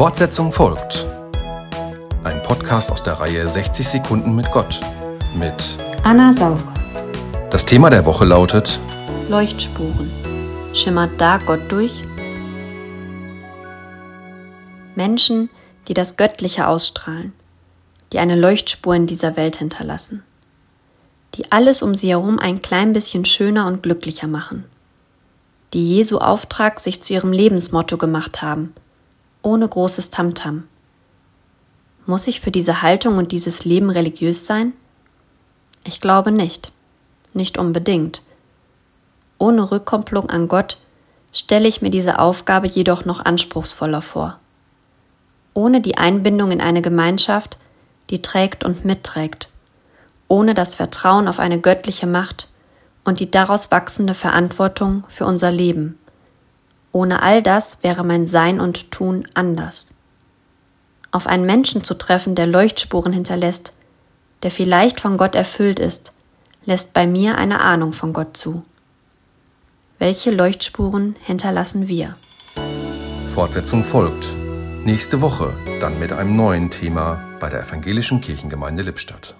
Fortsetzung folgt. Ein Podcast aus der Reihe 60 Sekunden mit Gott mit Anna Sauch. Das Thema der Woche lautet Leuchtspuren. Schimmert da Gott durch? Menschen, die das Göttliche ausstrahlen, die eine Leuchtspur in dieser Welt hinterlassen, die alles um sie herum ein klein bisschen schöner und glücklicher machen, die Jesu Auftrag sich zu ihrem Lebensmotto gemacht haben, ohne großes Tamtam. Muss ich für diese Haltung und dieses Leben religiös sein? Ich glaube nicht, nicht unbedingt. Ohne Rückkopplung an Gott stelle ich mir diese Aufgabe jedoch noch anspruchsvoller vor. Ohne die Einbindung in eine Gemeinschaft, die trägt und mitträgt, ohne das Vertrauen auf eine göttliche Macht und die daraus wachsende Verantwortung für unser Leben. Ohne all das wäre mein Sein und Tun anders. Auf einen Menschen zu treffen, der Leuchtspuren hinterlässt, der vielleicht von Gott erfüllt ist, lässt bei mir eine Ahnung von Gott zu. Welche Leuchtspuren hinterlassen wir? Fortsetzung folgt. Nächste Woche dann mit einem neuen Thema bei der Evangelischen Kirchengemeinde Lippstadt.